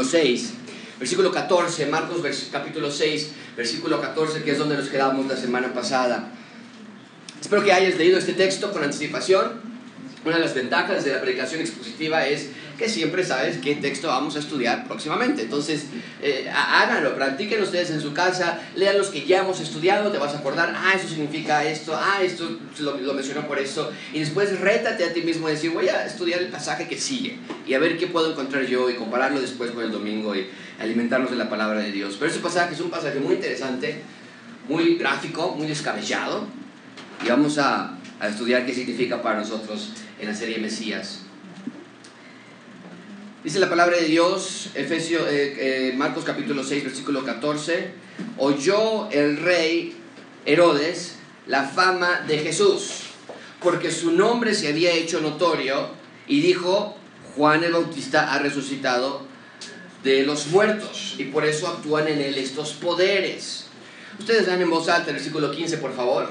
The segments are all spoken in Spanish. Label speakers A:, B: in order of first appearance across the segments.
A: capítulo 6, versículo 14, Marcos capítulo 6, versículo 14, que es donde nos quedamos la semana pasada. Espero que hayas leído este texto con anticipación. Una de las ventajas de la predicación expositiva es que siempre sabes qué texto vamos a estudiar próximamente. Entonces, eh, háganlo, practiquen ustedes en su casa, lean los que ya hemos estudiado, te vas a acordar, ah, eso significa esto, ah, esto lo, lo mencionó por eso, y después rétate a ti mismo y decir, voy a estudiar el pasaje que sigue y a ver qué puedo encontrar yo y compararlo después con el domingo y alimentarnos de la palabra de Dios. Pero ese pasaje es un pasaje muy interesante, muy gráfico, muy descabellado, y vamos a, a estudiar qué significa para nosotros en la serie Mesías. Dice la palabra de Dios, Efesios, eh, eh, Marcos capítulo 6, versículo 14. Oyó el rey Herodes la fama de Jesús, porque su nombre se había hecho notorio, y dijo, Juan el Bautista ha resucitado de los muertos, y por eso actúan en él estos poderes. Ustedes dan en voz alta el versículo 15, por favor.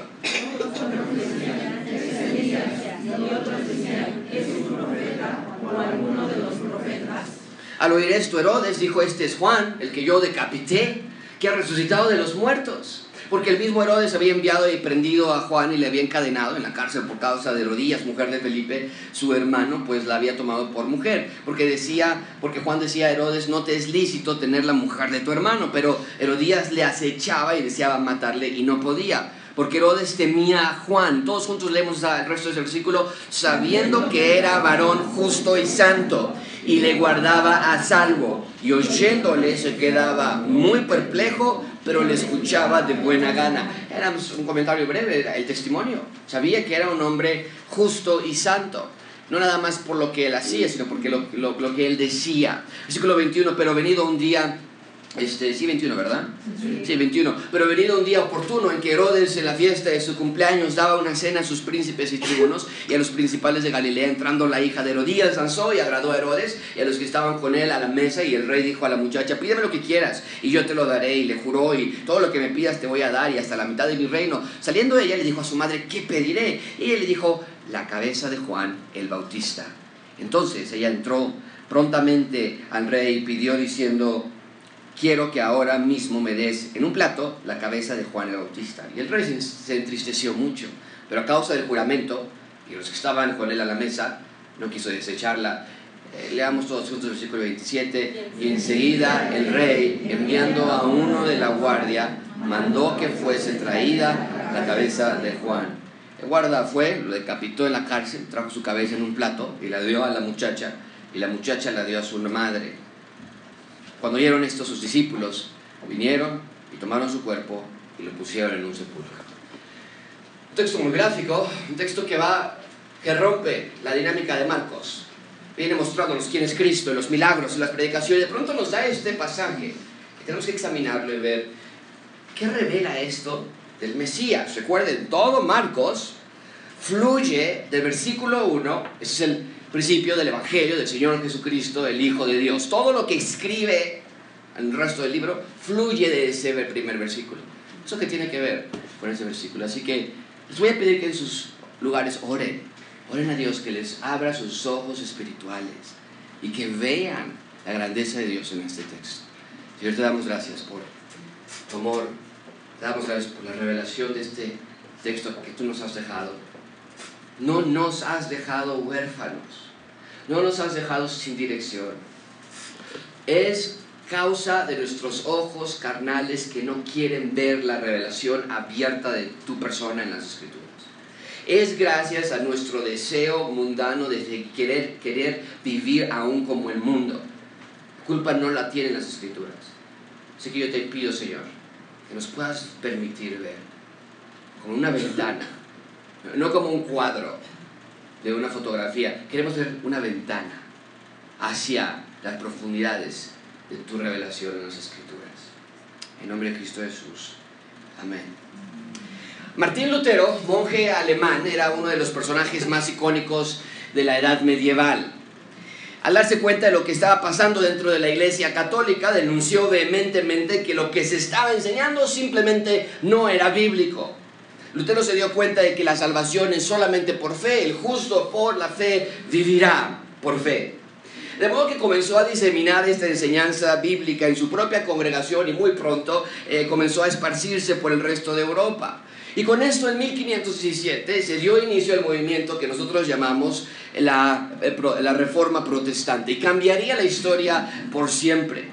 A: Al oír esto, Herodes dijo, este es Juan, el que yo decapité, que ha resucitado de los muertos. Porque el mismo Herodes había enviado y prendido a Juan y le había encadenado en la cárcel por causa de Herodías, mujer de Felipe, su hermano, pues la había tomado por mujer. Porque decía, porque Juan decía a Herodes, no te es lícito tener la mujer de tu hermano. Pero Herodías le acechaba y deseaba matarle y no podía porque Herodes temía a Juan. Todos juntos leemos el resto del versículo, sabiendo que era varón justo y santo, y le guardaba a salvo, y oyéndole se quedaba muy perplejo, pero le escuchaba de buena gana. Era un comentario breve, el testimonio. Sabía que era un hombre justo y santo. No nada más por lo que él hacía, sino porque lo, lo que él decía. Versículo 21, pero venido un día este, sí, 21, ¿verdad? Sí. 21. Pero venido un día oportuno en que Herodes en la fiesta de su cumpleaños daba una cena a sus príncipes y tribunos y a los principales de Galilea, entrando la hija de Herodías, danzó y agradó a Herodes y a los que estaban con él a la mesa y el rey dijo a la muchacha, pídeme lo que quieras y yo te lo daré y le juró y todo lo que me pidas te voy a dar y hasta la mitad de mi reino. Saliendo ella le dijo a su madre, ¿qué pediré? Y ella le dijo, la cabeza de Juan el Bautista. Entonces ella entró prontamente al rey y pidió diciendo, quiero que ahora mismo me des en un plato la cabeza de Juan el Bautista. Y el rey se entristeció mucho, pero a causa del juramento, y los que estaban con él a la mesa, no quiso desecharla. Eh, leamos todos juntos el versículo 27. Y enseguida el rey, enviando a uno de la guardia, mandó que fuese traída la cabeza de Juan. El guarda fue, lo decapitó en la cárcel, trajo su cabeza en un plato y la dio a la muchacha, y la muchacha la dio a su madre. Cuando oyeron esto, sus discípulos vinieron y tomaron su cuerpo y lo pusieron en un sepulcro. Un texto muy gráfico, un texto que va, que rompe la dinámica de Marcos. Viene mostrándonos quién es Cristo, los milagros, las predicaciones. De pronto nos da este pasaje que tenemos que examinarlo y ver qué revela esto del Mesías. Recuerden, todo Marcos fluye del versículo 1, ese es el principio del Evangelio del Señor Jesucristo, el Hijo de Dios. Todo lo que escribe en el resto del libro fluye de ese primer versículo. Eso que tiene que ver con ese versículo. Así que les voy a pedir que en sus lugares oren. Oren a Dios que les abra sus ojos espirituales y que vean la grandeza de Dios en este texto. Señor, te damos gracias por tu amor. Te damos gracias por la revelación de este texto que tú nos has dejado no nos has dejado huérfanos. No nos has dejado sin dirección. Es causa de nuestros ojos carnales que no quieren ver la revelación abierta de tu persona en las escrituras. Es gracias a nuestro deseo mundano de querer, querer vivir aún como el mundo. Culpa no la tienen las escrituras. Así que yo te pido, Señor, que nos puedas permitir ver con una ventana no como un cuadro de una fotografía. Queremos ver una ventana hacia las profundidades de tu revelación en las Escrituras. En nombre de Cristo Jesús. Amén. Martín Lutero, monje alemán, era uno de los personajes más icónicos de la edad medieval. Al darse cuenta de lo que estaba pasando dentro de la Iglesia Católica, denunció vehementemente que lo que se estaba enseñando simplemente no era bíblico. Lutero se dio cuenta de que la salvación es solamente por fe, el justo por la fe vivirá por fe. De modo que comenzó a diseminar esta enseñanza bíblica en su propia congregación y muy pronto eh, comenzó a esparcirse por el resto de Europa. Y con esto en 1517 se dio inicio al movimiento que nosotros llamamos la, eh, la Reforma Protestante y cambiaría la historia por siempre.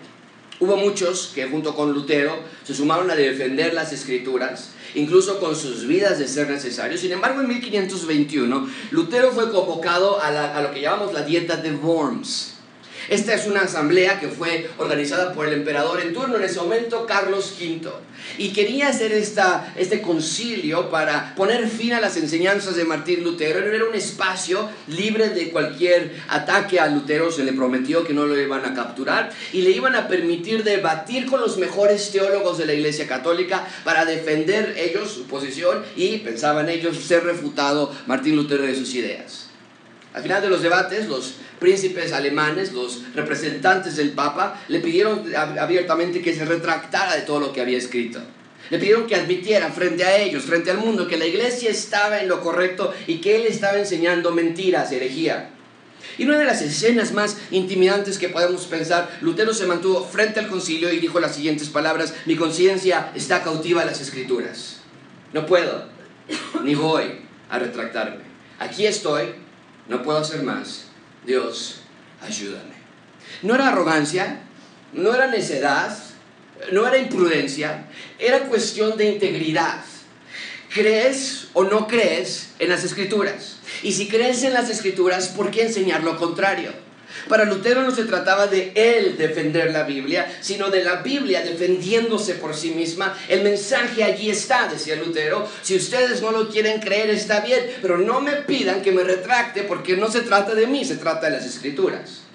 A: Hubo muchos que junto con Lutero se sumaron a defender las escrituras, incluso con sus vidas de ser necesario. Sin embargo, en 1521, Lutero fue convocado a, a lo que llamamos la dieta de Worms. Esta es una asamblea que fue organizada por el emperador en turno en ese momento, Carlos V. Y quería hacer esta, este concilio para poner fin a las enseñanzas de Martín Lutero. Era un espacio libre de cualquier ataque a Lutero. Se le prometió que no lo iban a capturar y le iban a permitir debatir con los mejores teólogos de la Iglesia Católica para defender ellos su posición y, pensaban ellos, ser refutado Martín Lutero de sus ideas. Al final de los debates, los príncipes alemanes, los representantes del Papa, le pidieron abiertamente que se retractara de todo lo que había escrito. Le pidieron que admitiera frente a ellos, frente al mundo, que la iglesia estaba en lo correcto y que él estaba enseñando mentiras, herejía. Y una de las escenas más intimidantes que podemos pensar, Lutero se mantuvo frente al concilio y dijo las siguientes palabras, mi conciencia está cautiva a las escrituras. No puedo, ni voy a retractarme. Aquí estoy, no puedo hacer más, Dios, ayúdame. No era arrogancia, no era necedad, no era imprudencia, era cuestión de integridad. ¿Crees o no crees en las escrituras? Y si crees en las escrituras, ¿por qué enseñar lo contrario? Para Lutero no se trataba de él defender la Biblia, sino de la Biblia defendiéndose por sí misma. El mensaje allí está, decía Lutero. Si ustedes no lo quieren creer, está bien, pero no me pidan que me retracte porque no se trata de mí, se trata de las escrituras.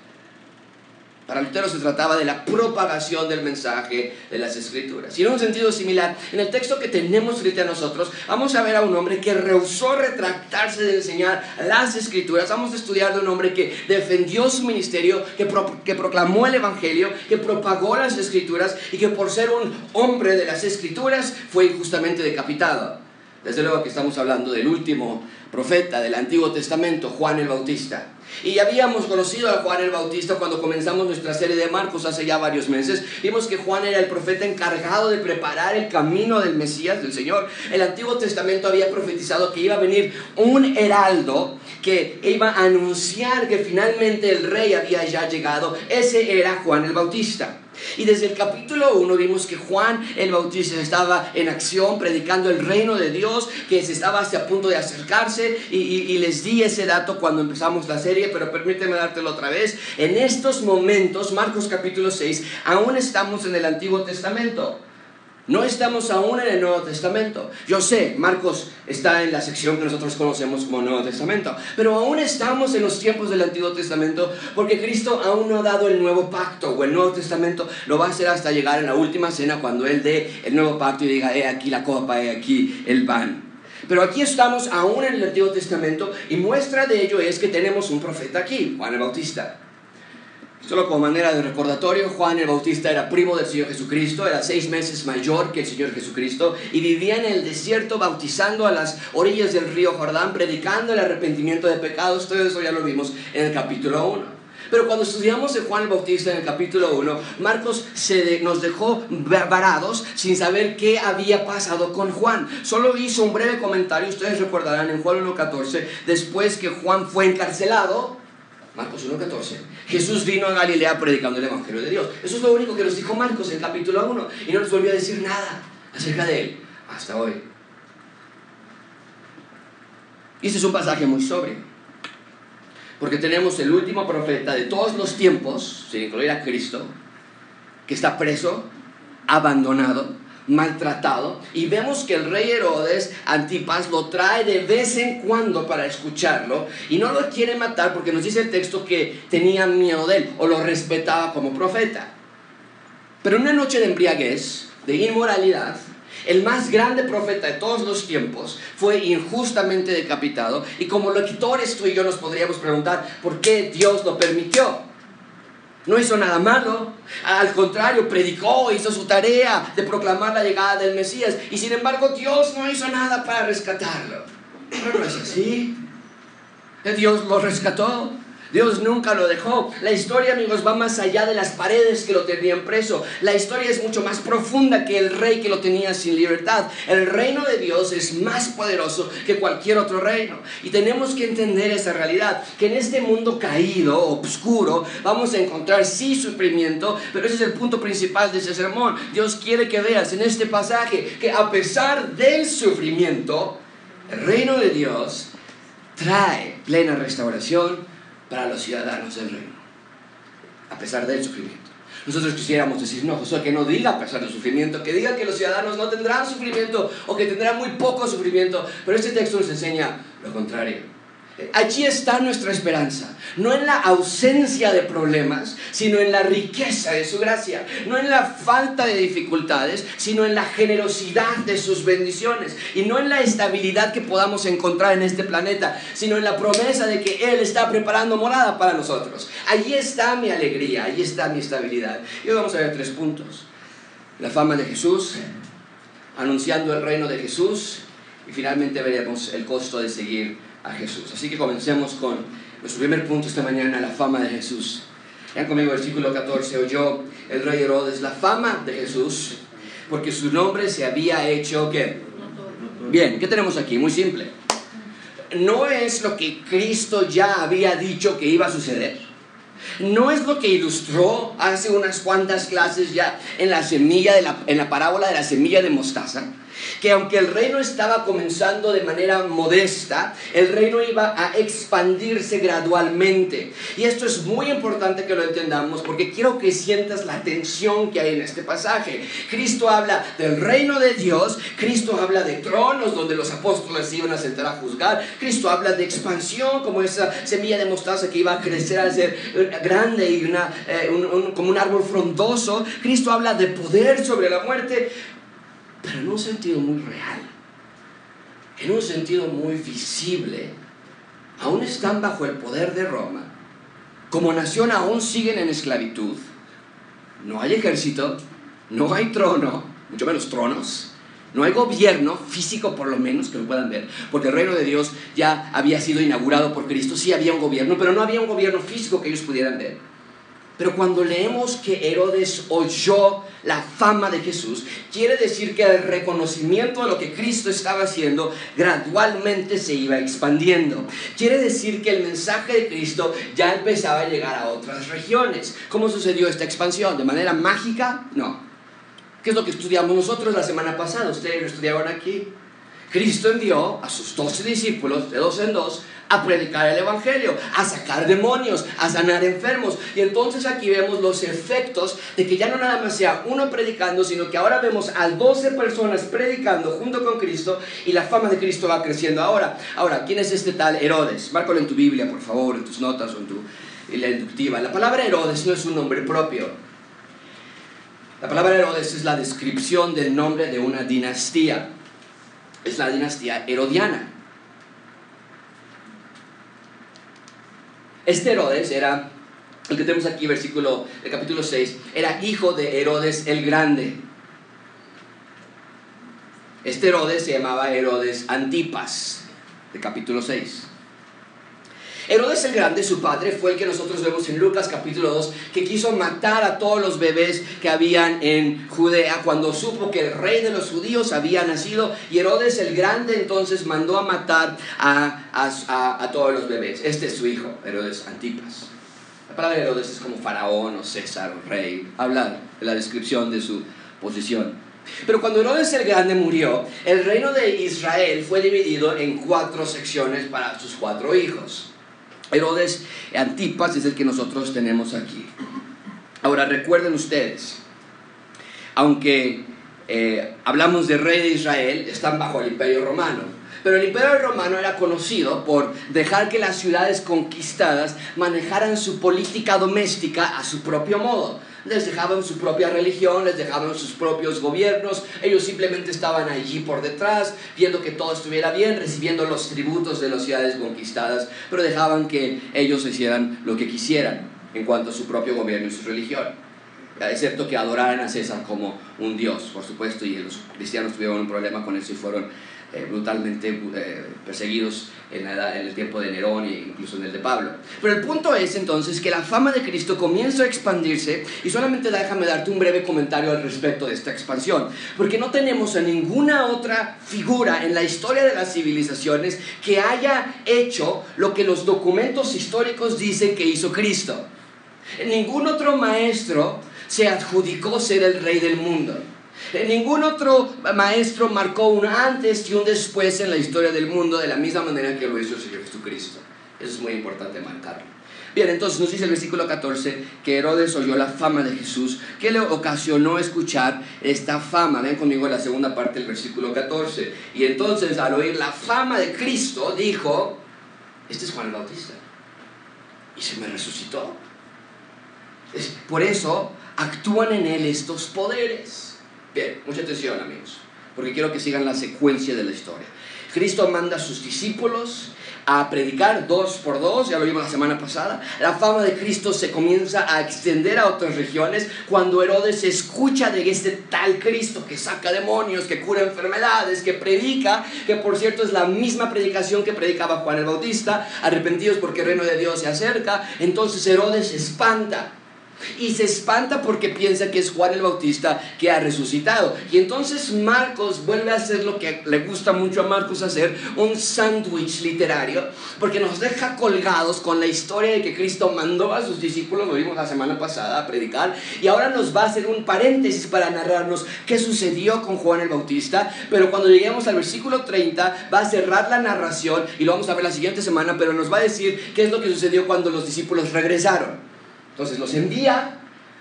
A: Para Lutero se trataba de la propagación del mensaje de las escrituras. Y en un sentido similar, en el texto que tenemos frente a nosotros, vamos a ver a un hombre que rehusó retractarse de enseñar las escrituras. Vamos a estudiar de un hombre que defendió su ministerio, que, que proclamó el evangelio, que propagó las escrituras y que por ser un hombre de las escrituras fue injustamente decapitado. Desde luego que estamos hablando del último profeta del Antiguo Testamento, Juan el Bautista. Y habíamos conocido a Juan el Bautista cuando comenzamos nuestra serie de Marcos hace ya varios meses. Vimos que Juan era el profeta encargado de preparar el camino del Mesías, del Señor. El Antiguo Testamento había profetizado que iba a venir un heraldo que iba a anunciar que finalmente el rey había ya llegado. Ese era Juan el Bautista. Y desde el capítulo 1 vimos que Juan el Bautista estaba en acción predicando el reino de Dios, que se estaba hasta a punto de acercarse y, y, les di ese dato cuando empezamos la serie, pero permíteme dártelo otra vez. En estos momentos, Marcos capítulo 6, aún estamos en el Antiguo Testamento. No estamos aún en el Nuevo Testamento. Yo sé, Marcos está en la sección que nosotros conocemos como Nuevo Testamento, pero aún estamos en los tiempos del Antiguo Testamento porque Cristo aún no ha dado el nuevo pacto o el Nuevo Testamento lo va a hacer hasta llegar en la última cena cuando Él dé el nuevo pacto y diga, he aquí la copa, he aquí el pan. Pero aquí estamos aún en el Antiguo Testamento y muestra de ello es que tenemos un profeta aquí, Juan el Bautista. Solo como manera de recordatorio, Juan el Bautista era primo del Señor Jesucristo, era seis meses mayor que el Señor Jesucristo y vivía en el desierto bautizando a las orillas del río Jordán, predicando el arrepentimiento de pecados. Todo eso ya lo vimos en el capítulo 1. Pero cuando estudiamos de Juan el Bautista en el capítulo 1, Marcos se nos dejó varados sin saber qué había pasado con Juan. Solo hizo un breve comentario, ustedes recordarán en Juan 1.14, después que Juan fue encarcelado, Marcos 1.14. Jesús vino a Galilea predicando el Evangelio de Dios. Eso es lo único que nos dijo Marcos en el capítulo 1 y no nos volvió a decir nada acerca de él hasta hoy. Y este es un pasaje muy sobrio. Porque tenemos el último profeta de todos los tiempos, sin incluir a Cristo, que está preso, abandonado, maltratado y vemos que el rey Herodes Antipas lo trae de vez en cuando para escucharlo y no lo quiere matar porque nos dice el texto que tenía miedo de él o lo respetaba como profeta. Pero una noche de embriaguez, de inmoralidad, el más grande profeta de todos los tiempos fue injustamente decapitado y como lectores tú y yo nos podríamos preguntar por qué Dios lo permitió. No hizo nada malo. Al contrario, predicó, hizo su tarea de proclamar la llegada del Mesías. Y sin embargo, Dios no hizo nada para rescatarlo. Pero no es así. Dios lo rescató. Dios nunca lo dejó. La historia, amigos, va más allá de las paredes que lo tenían preso. La historia es mucho más profunda que el rey que lo tenía sin libertad. El reino de Dios es más poderoso que cualquier otro reino. Y tenemos que entender esa realidad, que en este mundo caído, oscuro, vamos a encontrar sí sufrimiento, pero ese es el punto principal de ese sermón. Dios quiere que veas en este pasaje que a pesar del sufrimiento, el reino de Dios trae plena restauración para los ciudadanos del reino, a pesar del sufrimiento. Nosotros quisiéramos decir, no, que no diga a pesar del sufrimiento, que diga que los ciudadanos no tendrán sufrimiento o que tendrán muy poco sufrimiento, pero este texto nos enseña lo contrario. Allí está nuestra esperanza, no en la ausencia de problemas, sino en la riqueza de su gracia, no en la falta de dificultades, sino en la generosidad de sus bendiciones, y no en la estabilidad que podamos encontrar en este planeta, sino en la promesa de que Él está preparando morada para nosotros. Allí está mi alegría, allí está mi estabilidad. Y hoy vamos a ver tres puntos. La fama de Jesús, anunciando el reino de Jesús, y finalmente veremos el costo de seguir a Jesús. Así que comencemos con nuestro primer punto esta mañana, la fama de Jesús. Vean conmigo versículo 14, oyó el rey Herodes la fama de Jesús, porque su nombre se había hecho ¿qué? Bien, ¿qué tenemos aquí? Muy simple. No es lo que Cristo ya había dicho que iba a suceder. No es lo que ilustró hace unas cuantas clases ya en la semilla de la, en la parábola de la semilla de mostaza que aunque el reino estaba comenzando de manera modesta, el reino iba a expandirse gradualmente. Y esto es muy importante que lo entendamos porque quiero que sientas la tensión que hay en este pasaje. Cristo habla del reino de Dios, Cristo habla de tronos donde los apóstoles iban a sentar a juzgar, Cristo habla de expansión como esa semilla de mostaza que iba a crecer a ser grande y una, eh, como un árbol frondoso, Cristo habla de poder sobre la muerte, pero en un sentido muy real, en un sentido muy visible, aún están bajo el poder de Roma, como nación aún siguen en esclavitud, no hay ejército, no hay trono, mucho menos tronos, no hay gobierno físico por lo menos que lo puedan ver, porque el reino de Dios ya había sido inaugurado por Cristo, sí había un gobierno, pero no había un gobierno físico que ellos pudieran ver. Pero cuando leemos que Herodes oyó la fama de Jesús, quiere decir que el reconocimiento de lo que Cristo estaba haciendo gradualmente se iba expandiendo. Quiere decir que el mensaje de Cristo ya empezaba a llegar a otras regiones. ¿Cómo sucedió esta expansión? ¿De manera mágica? No. ¿Qué es lo que estudiamos nosotros la semana pasada? Ustedes lo estudiaban aquí. Cristo envió a sus doce discípulos, de dos en dos, a predicar el Evangelio, a sacar demonios, a sanar enfermos. Y entonces aquí vemos los efectos de que ya no nada más sea uno predicando, sino que ahora vemos a 12 personas predicando junto con Cristo y la fama de Cristo va creciendo ahora. Ahora, ¿quién es este tal Herodes? Márcalo en tu Biblia, por favor, en tus notas o en tu la inductiva. La palabra Herodes no es un nombre propio. La palabra Herodes es la descripción del nombre de una dinastía. Es la dinastía herodiana. Este Herodes era, el que tenemos aquí, versículo, el capítulo 6, era hijo de Herodes el Grande. Este Herodes se llamaba Herodes Antipas, de capítulo 6. Herodes el Grande, su padre, fue el que nosotros vemos en Lucas capítulo 2, que quiso matar a todos los bebés que habían en Judea cuando supo que el rey de los judíos había nacido. Y Herodes el Grande entonces mandó a matar a, a, todos los bebés. Este es su hijo, Herodes Antipas. La palabra de Herodes es como faraón o César o rey. Habla de la descripción de su posición. Pero cuando Herodes el Grande murió, el reino de Israel fue dividido en cuatro secciones para sus cuatro hijos. Herodes Antipas es el que nosotros tenemos aquí. Ahora recuerden ustedes, aunque eh, hablamos de rey de Israel, están bajo el imperio romano. Pero el imperio romano era conocido por dejar que las ciudades conquistadas manejaran su política doméstica a su propio modo les dejaban su propia religión, les dejaban sus propios gobiernos, ellos simplemente estaban allí por detrás, viendo que todo estuviera bien, recibiendo los tributos de las ciudades conquistadas, pero dejaban que ellos hicieran lo que quisieran en cuanto a su propio gobierno y su religión. Excepto que adoraran a César como un dios, por supuesto, y los cristianos tuvieron un problema con eso y fueron eh, brutalmente eh, perseguidos en, en, el tiempo de Nerón e incluso en el de Pablo. Pero el punto es entonces que la fama de Cristo comienza a expandirse y solamente déjame darte un breve comentario al respecto de esta expansión, porque no tenemos a ninguna otra figura en la historia de las civilizaciones que haya hecho lo que los documentos históricos dicen que hizo Cristo. Ningún otro maestro se adjudicó ser el rey del mundo. Ningún otro maestro marcó un antes y un después en la historia del mundo de la misma manera que lo hizo el Señor Jesucristo. Eso es muy importante marcarlo. Bien, entonces nos dice el versículo 14 que Herodes oyó la fama de Jesús, que le ocasionó escuchar esta fama. Ven conmigo la segunda parte del versículo 14. Y entonces al oír la fama de Cristo, dijo, este es Juan el Bautista. Y se me resucitó. por eso actúan en él estos poderes. Bien, mucha atención amigos, porque quiero que sigan la secuencia de la historia. Cristo manda a sus discípulos a predicar dos por dos, ya lo vimos la semana pasada. La fama de Cristo se comienza a extender a otras regiones cuando Herodes escucha de este tal Cristo que saca demonios, que cura enfermedades, que predica, que por cierto es la misma predicación que predicaba Juan el Bautista, arrepentidos porque el reino de Dios se acerca. Entonces Herodes se espanta y se espanta porque piensa que es Juan el Bautista que ha resucitado. Y entonces Marcos vuelve a hacer lo que le gusta mucho a Marcos hacer, un sándwich literario, porque nos deja colgados con la historia de que Cristo mandó a sus discípulos, lo vimos la semana pasada, a predicar, y ahora nos va a hacer un paréntesis para narrarnos qué sucedió con Juan el Bautista, pero cuando lleguemos al versículo 30 va a cerrar la narración y lo vamos a ver la siguiente semana, pero nos va a decir qué es lo que sucedió cuando los discípulos regresaron. Entonces los envía,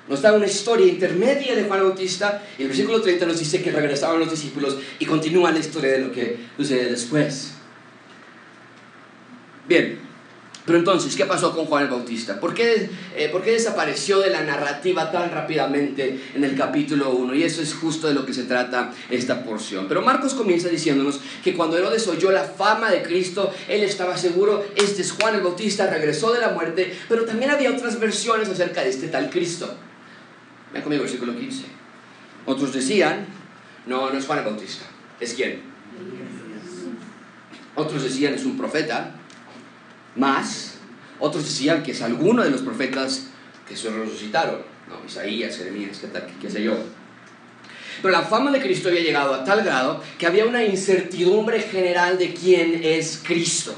A: nos da una historia intermedia de Juan Bautista y el versículo 30 nos dice que regresaron los discípulos y continúa la historia de lo que sucede después. Bien, pero entonces, ¿qué pasó con Juan el Bautista? ¿Por qué, eh, ¿Por qué, desapareció de la narrativa tan rápidamente en el capítulo 1? Y eso es justo de lo que se trata esta porción. Pero Marcos comienza diciéndonos que cuando Herodes oyó la fama de Cristo, él estaba seguro, este es Juan el Bautista, regresó de la muerte, pero también había otras versiones acerca de este tal Cristo. Vean conmigo el versículo 15. Otros decían, no, no es Juan el Bautista, ¿es quién? Otros decían, es un profeta más, otros decían que es alguno de los profetas que se resucitaron, no, Isaías, Jeremías, qué, sé yo. Pero la fama de Cristo había llegado a tal grado que había una incertidumbre general de quién es Cristo.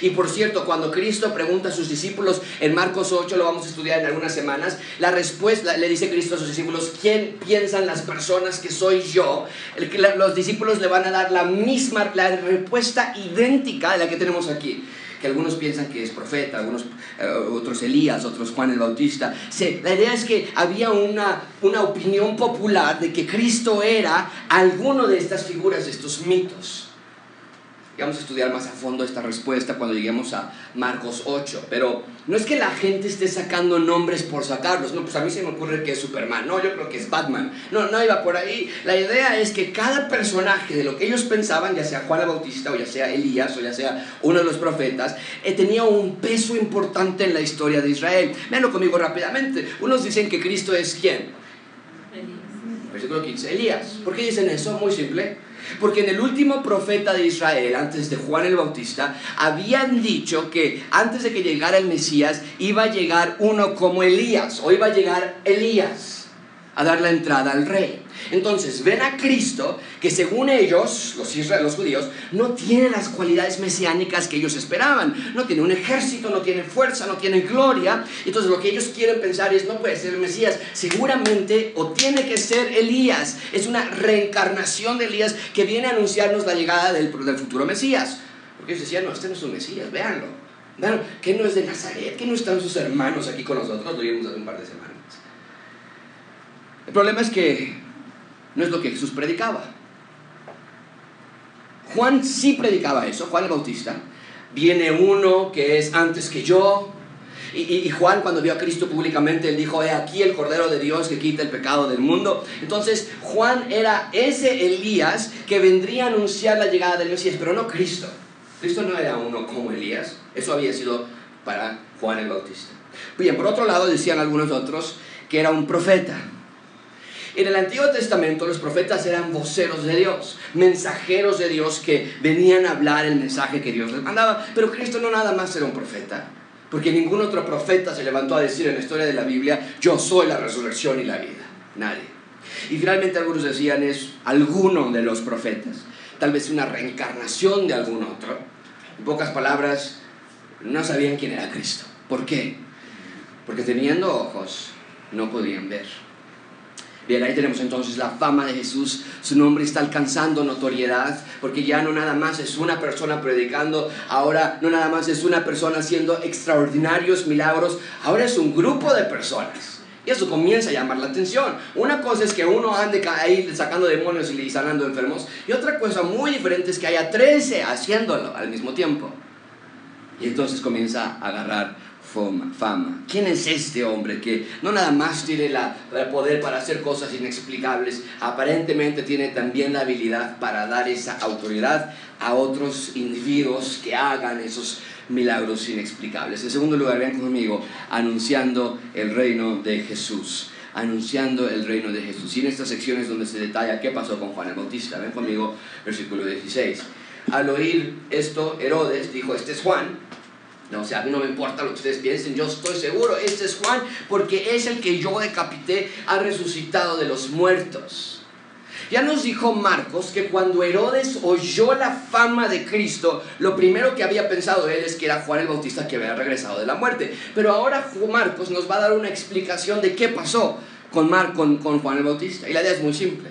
A: Y por cierto, cuando Cristo pregunta a sus discípulos en Marcos 8, lo vamos a estudiar en algunas semanas, la respuesta le dice Cristo a sus discípulos, ¿quién piensan las personas que soy yo? Los discípulos le van a dar la misma, la respuesta idéntica de la que tenemos aquí que algunos piensan que es profeta, eh, otros Elías, otros Juan el Bautista. la idea es que había una, una opinión popular de que Cristo era alguno de estas figuras, de estos mitos. Y vamos a estudiar más a fondo esta respuesta cuando lleguemos a Marcos 8. Pero no es que la gente esté sacando nombres por sacarlos. No, pues a mí se me ocurre que es Superman. No, yo creo que es Batman. No, no iba por ahí. La idea es que cada personaje de lo que ellos pensaban, ya sea Juan el Bautista o ya sea Elías o ya sea uno de los profetas, eh, tenía un peso importante en la historia de Israel. Véanlo conmigo rápidamente. Unos dicen que Cristo es quién. Versículo 15. Elías. ¿Por qué dicen eso? Muy simple porque en el último profeta de Israel, antes de Juan el Bautista, habían dicho que antes de que llegara el Mesías, iba a llegar uno como Elías, o iba a llegar Elías a dar la entrada al rey. Entonces ven a Cristo que según ellos, los, los judíos, no tiene las cualidades mesiánicas que ellos esperaban. No tiene un ejército, no tiene fuerza, no tiene gloria. Entonces lo que ellos quieren pensar es, no puede ser el Mesías. Seguramente o tiene que ser Elías. Es una reencarnación de Elías que viene a anunciarnos la llegada del, futuro Mesías. Porque ellos decían, no, este no es un Mesías, véanlo. Vean, que no es de Nazaret, que no están sus hermanos aquí con nosotros, lo vimos hace un par de semanas. El problema es que no es lo que Jesús predicaba. Juan sí predicaba eso, Juan el Bautista. Viene uno que es antes que yo. Y, Juan cuando vio a Cristo públicamente, él dijo, he aquí el Cordero de Dios que quita el pecado del mundo. Entonces Juan era ese Elías que vendría a anunciar la llegada del Mesías, pero no Cristo. Cristo no era uno como Elías. Eso había sido para Juan el Bautista. Bien, por otro lado decían algunos otros, que era un profeta. En el Antiguo Testamento los profetas eran voceros de Dios, mensajeros de Dios que venían a hablar el mensaje que Dios les mandaba. Pero Cristo no nada más era un profeta, porque ningún otro profeta se levantó a decir en la historia de la Biblia, yo soy la resurrección y la vida. Nadie. Y finalmente algunos decían es alguno de los profetas, tal vez una reencarnación de algún otro. En pocas palabras, no sabían quién era Cristo. ¿Por qué? Porque teniendo ojos no podían ver. Bien, ahí tenemos entonces la fama de Jesús, su nombre está alcanzando notoriedad, porque ya no nada más es una persona predicando, ahora no nada más es una persona haciendo extraordinarios milagros, ahora es un grupo de personas. Y eso comienza a llamar la atención. Una cosa es que uno ande ahí sacando demonios y sanando enfermos, y otra cosa muy diferente es que haya 13 haciéndolo al mismo tiempo. Y entonces comienza a agarrar fama. ¿Quién es este hombre que no nada más tiene la, el poder para hacer cosas inexplicables, aparentemente tiene también la habilidad para dar esa autoridad a otros individuos que hagan esos milagros inexplicables? En segundo lugar, ven conmigo, anunciando el reino de Jesús anunciando el reino de Jesús. Y en estas secciones donde se detalla qué pasó con Juan el Bautista, ven conmigo, versículo 16. Al oír esto, Herodes dijo, este es Juan, no, o sea, a mí no me importa lo que ustedes piensen, yo estoy seguro, este es Juan, porque es el que yo decapité, ha resucitado de los muertos. Ya nos dijo Marcos que cuando Herodes oyó la fama de Cristo, lo primero que había pensado él es que era Juan el Bautista que había regresado de la muerte. Pero ahora Marcos nos va a dar una explicación de qué pasó con, con, con Juan el Bautista. Y la idea es muy simple.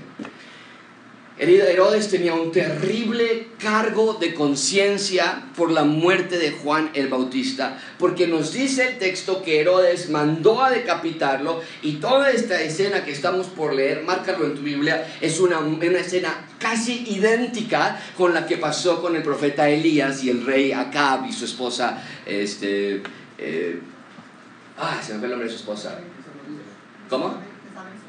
A: Herodes tenía un terrible cargo de conciencia por la muerte de Juan el Bautista, porque nos dice el texto que Herodes mandó a decapitarlo y toda esta escena que estamos por leer, márcalo en tu Biblia, es una, una escena casi idéntica con la que pasó con el profeta Elías y el rey Acab y su esposa, este, eh, ah, se me fue el nombre de su esposa. ¿Cómo?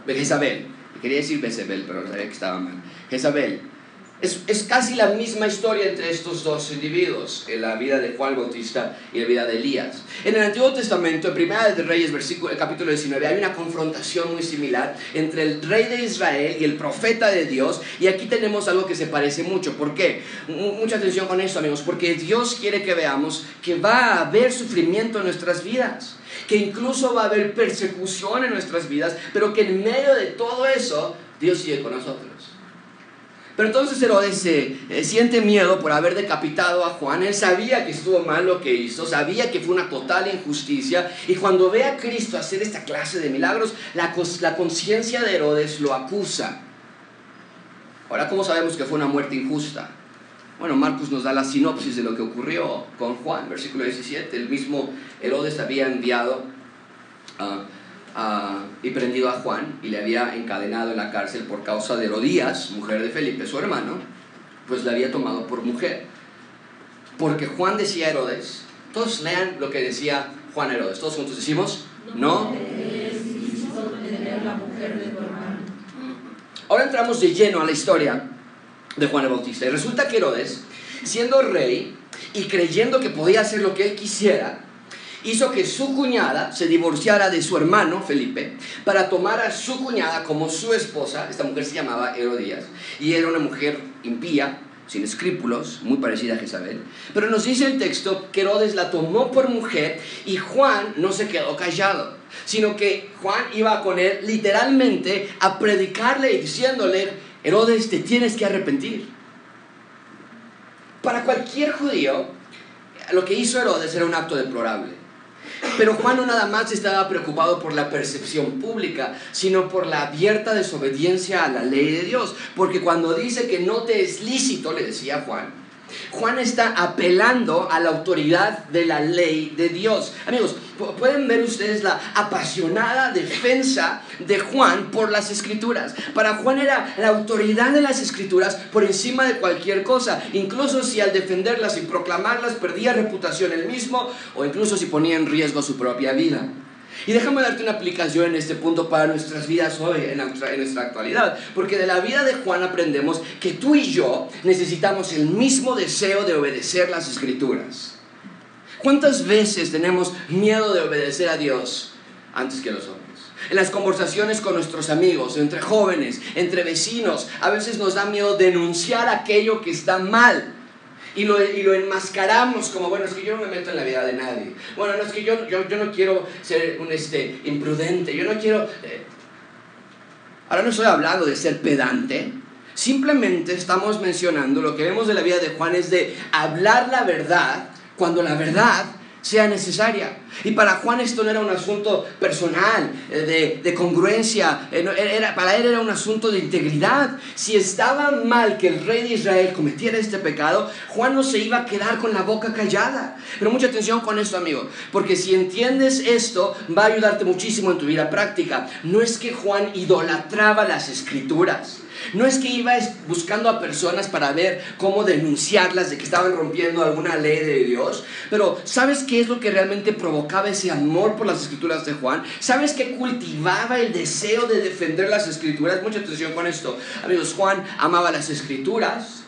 A: Jezabel. Quería decir Bezebel, pero sabía que estaba mal. Jezabel. Es, es, casi la misma historia entre estos dos individuos, en la vida de Juan Bautista y la vida de Elías. En el Antiguo Testamento, en Primera de Reyes, versículo, el capítulo 19, hay una confrontación muy similar entre el rey de Israel y el profeta de Dios, y aquí tenemos algo que se parece mucho. ¿Por qué? mucha atención con esto, amigos, porque Dios quiere que veamos que va a haber sufrimiento en nuestras vidas que incluso va a haber persecución en nuestras vidas, pero que en medio de todo eso, Dios sigue con nosotros. Pero entonces Herodes se eh, siente miedo por haber decapitado a Juan. Él sabía que estuvo mal lo que hizo, sabía que fue una total injusticia. Y cuando ve a Cristo hacer esta clase de milagros, la, conciencia de Herodes lo acusa. Ahora, ¿cómo sabemos que fue una muerte injusta? Bueno, Marcos nos da la sinopsis de lo que ocurrió con Juan, versículo 17. El mismo Herodes había enviado ah, ah, y prendido a Juan y le había encadenado en la cárcel por causa de Herodías, mujer de Felipe, su hermano, pues le había tomado por mujer. Porque Juan decía Herodes, todos lean lo que decía Juan Herodes, todos juntos decimos, no. Ahora entramos de lleno a la historia de Juan el Bautista. Y resulta que Herodes, siendo rey y creyendo que podía hacer lo que él quisiera, hizo que su cuñada se divorciara de su hermano Felipe para tomar a su cuñada como su esposa. Esta mujer se llamaba Herodías y era una mujer impía, sin escrúpulos, muy parecida a Jezabel. Pero nos dice el texto que Herodes la tomó por mujer y Juan no se quedó callado, sino que Juan iba con él literalmente a predicarle y diciéndole, Herodes, te tienes que arrepentir. Para cualquier judío, lo que hizo Herodes era un acto deplorable. Pero Juan no nada más estaba preocupado por la percepción pública, sino por la abierta desobediencia a la ley de Dios. Porque cuando dice que no te es lícito, le decía Juan, Juan está apelando a la autoridad de la ley de Dios. Amigos, pueden ver ustedes la apasionada defensa de Juan por las escrituras. Para Juan era la autoridad de las escrituras por encima de cualquier cosa, incluso si al defenderlas y proclamarlas perdía reputación él mismo o incluso si ponía en riesgo su propia vida. Y déjame darte una aplicación en este punto para nuestras vidas hoy, en nuestra, en nuestra, actualidad. Porque de la vida de Juan aprendemos que tú y yo necesitamos el mismo deseo de obedecer las escrituras. ¿Cuántas veces tenemos miedo de obedecer a Dios antes que los hombres? En las conversaciones con nuestros amigos, entre jóvenes, entre vecinos, a veces nos da miedo denunciar aquello que está mal. Y lo, y lo enmascaramos como, bueno, es que yo no me meto en la vida de nadie. Bueno, no es que yo, yo, yo no quiero ser un este, imprudente, yo no quiero... eh. Ahora no estoy hablando de ser pedante, simplemente estamos mencionando lo que vemos de la vida de Juan es de hablar la verdad cuando la verdad sea necesaria. Y para Juan esto no era un asunto personal, eh, de, de congruencia, eh, era, para él era un asunto de integridad. Si estaba mal que el rey de Israel cometiera este pecado, Juan no se iba a quedar con la boca callada. Pero mucha atención con esto, amigo, porque si entiendes esto, va a ayudarte muchísimo en tu vida práctica. No es que Juan idolatraba las escrituras. No es que iba buscando a personas para ver cómo denunciarlas de que estaban rompiendo alguna ley de Dios, pero ¿sabes qué es lo que realmente provocaba ese amor por las escrituras de Juan? ¿Sabes qué cultivaba el deseo de defender las escrituras? Mucha atención con esto. Amigos, Juan amaba las escrituras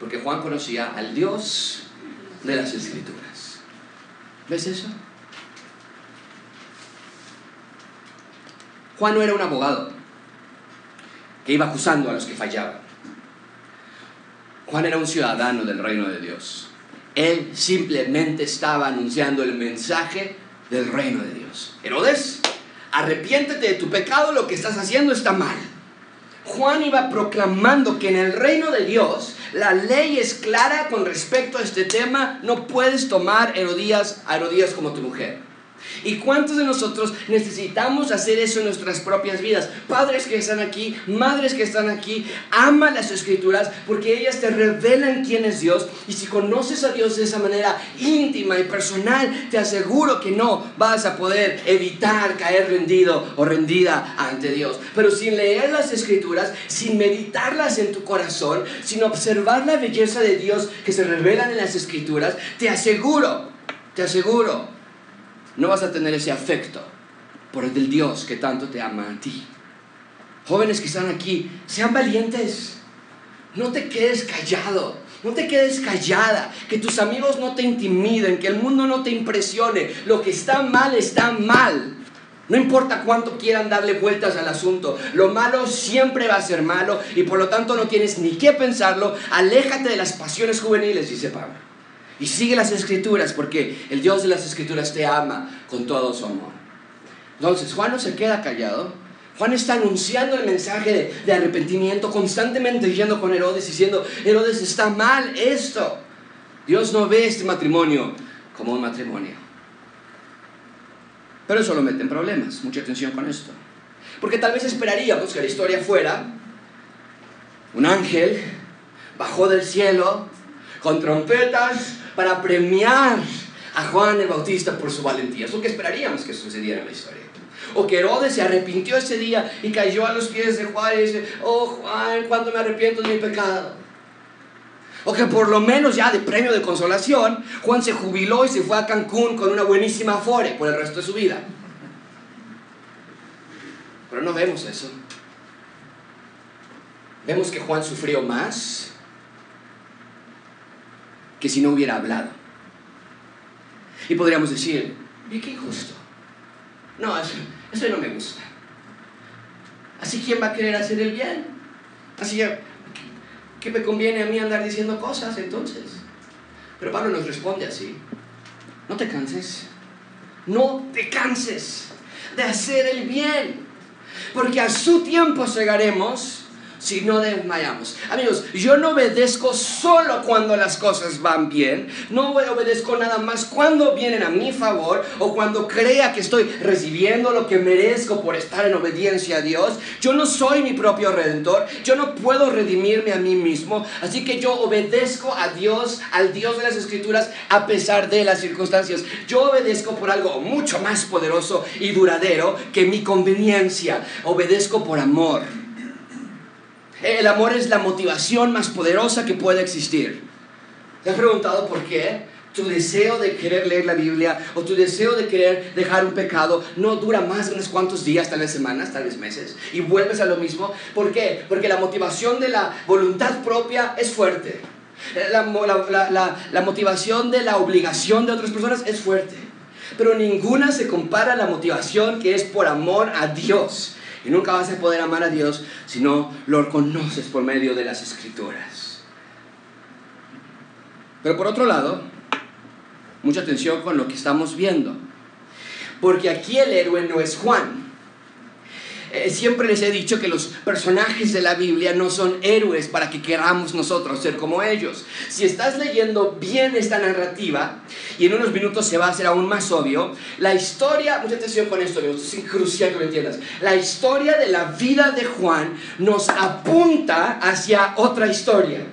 A: porque Juan conocía al Dios de las escrituras. ¿Ves eso? Juan no era un abogado que iba acusando a los que fallaban. Juan era un ciudadano del reino de Dios. Él simplemente estaba anunciando el mensaje del reino de Dios. Herodes, arrepiéntete de tu pecado, lo que estás haciendo está mal. Juan iba proclamando que en el reino de Dios la ley es clara con respecto a este tema, no puedes tomar Herodías, a Herodías como tu mujer. ¿Y cuántos de nosotros necesitamos hacer eso en nuestras propias vidas? Padres que están aquí, madres que están aquí, ama las escrituras porque ellas te revelan quién es Dios. Y si conoces a Dios de esa manera íntima y personal, te aseguro que no vas a poder evitar caer rendido o rendida ante Dios. Pero sin leer las escrituras, sin meditarlas en tu corazón, sin observar la belleza de Dios que se revelan en las escrituras, te aseguro, te aseguro no vas a tener ese afecto por el del Dios que tanto te ama a ti. Jóvenes que están aquí, sean valientes. No te quedes callado. No te quedes callada, que tus amigos no te intimiden, que el mundo no te impresione. Lo que está mal está mal. No importa cuánto quieran darle vueltas al asunto, lo malo siempre va a ser malo y por lo tanto no tienes ni que pensarlo. Aléjate de las pasiones juveniles, dice Pablo. Y sigue las escrituras porque el Dios de las escrituras te ama con todo su amor. Entonces, Juan no se queda callado. Juan está anunciando el mensaje de, arrepentimiento, constantemente yendo con Herodes diciendo, Herodes está mal esto. Dios no ve este matrimonio como un matrimonio. Pero eso lo mete en problemas. Mucha atención con esto. Porque tal vez esperaríamos que la historia fuera un ángel bajó del cielo con trompetas para premiar a Juan el Bautista por su valentía. Es que esperaríamos que sucediera en la historia. O que Herodes se arrepintió ese día y cayó a los pies de Juan y dice, oh Juan, cuando me arrepiento de mi pecado. O que por lo menos ya de premio de consolación, Juan se jubiló y se fue a Cancún con una buenísima afore por el resto de su vida. Pero no vemos eso. Vemos que Juan sufrió más que si no hubiera hablado. Y podríamos decir, ¿y qué injusto? No, eso, eso no me gusta. Así, ¿quién va a querer hacer el bien? Así, ¿qué me conviene a mí andar diciendo cosas entonces? Pero Pablo nos responde así, no te canses, no te canses de hacer el bien, porque a su tiempo llegaremos si no desmayamos. Amigos, yo no obedezco solo cuando las cosas van bien, no obedezco nada más cuando vienen a mi favor o cuando crea que estoy recibiendo lo que merezco por estar en obediencia a Dios. Yo no soy mi propio redentor, yo no puedo redimirme a mí mismo, así que yo obedezco a Dios, al Dios de las Escrituras, a pesar de las circunstancias. Yo obedezco por algo mucho más poderoso y duradero que mi conveniencia. Obedezco por amor. El amor es la motivación más poderosa que puede existir. ¿Te has preguntado por qué? Tu deseo de querer leer la Biblia o tu deseo de querer dejar un pecado no dura más de unos cuantos días, tal vez semanas, tal vez meses, y vuelves a lo mismo. ¿Por qué? Porque la motivación de la voluntad propia es fuerte. La, la, la, la motivación de la obligación de otras personas es fuerte. pero ninguna se compara a la motivación que es por amor a Dios. Y nunca vas a poder amar a Dios si no lo conoces por medio de las escrituras. Pero por otro lado, mucha atención con lo que estamos viendo. Porque aquí el héroe no es Juan. Eh, siempre les he dicho que los personajes de la Biblia no son héroes para que queramos nosotros ser como ellos. Si estás leyendo bien esta narrativa, y en unos minutos se va a hacer aún más obvio, la historia, mucha atención con esto, es crucial que lo entiendas, la historia de la vida de Juan nos apunta hacia otra historia.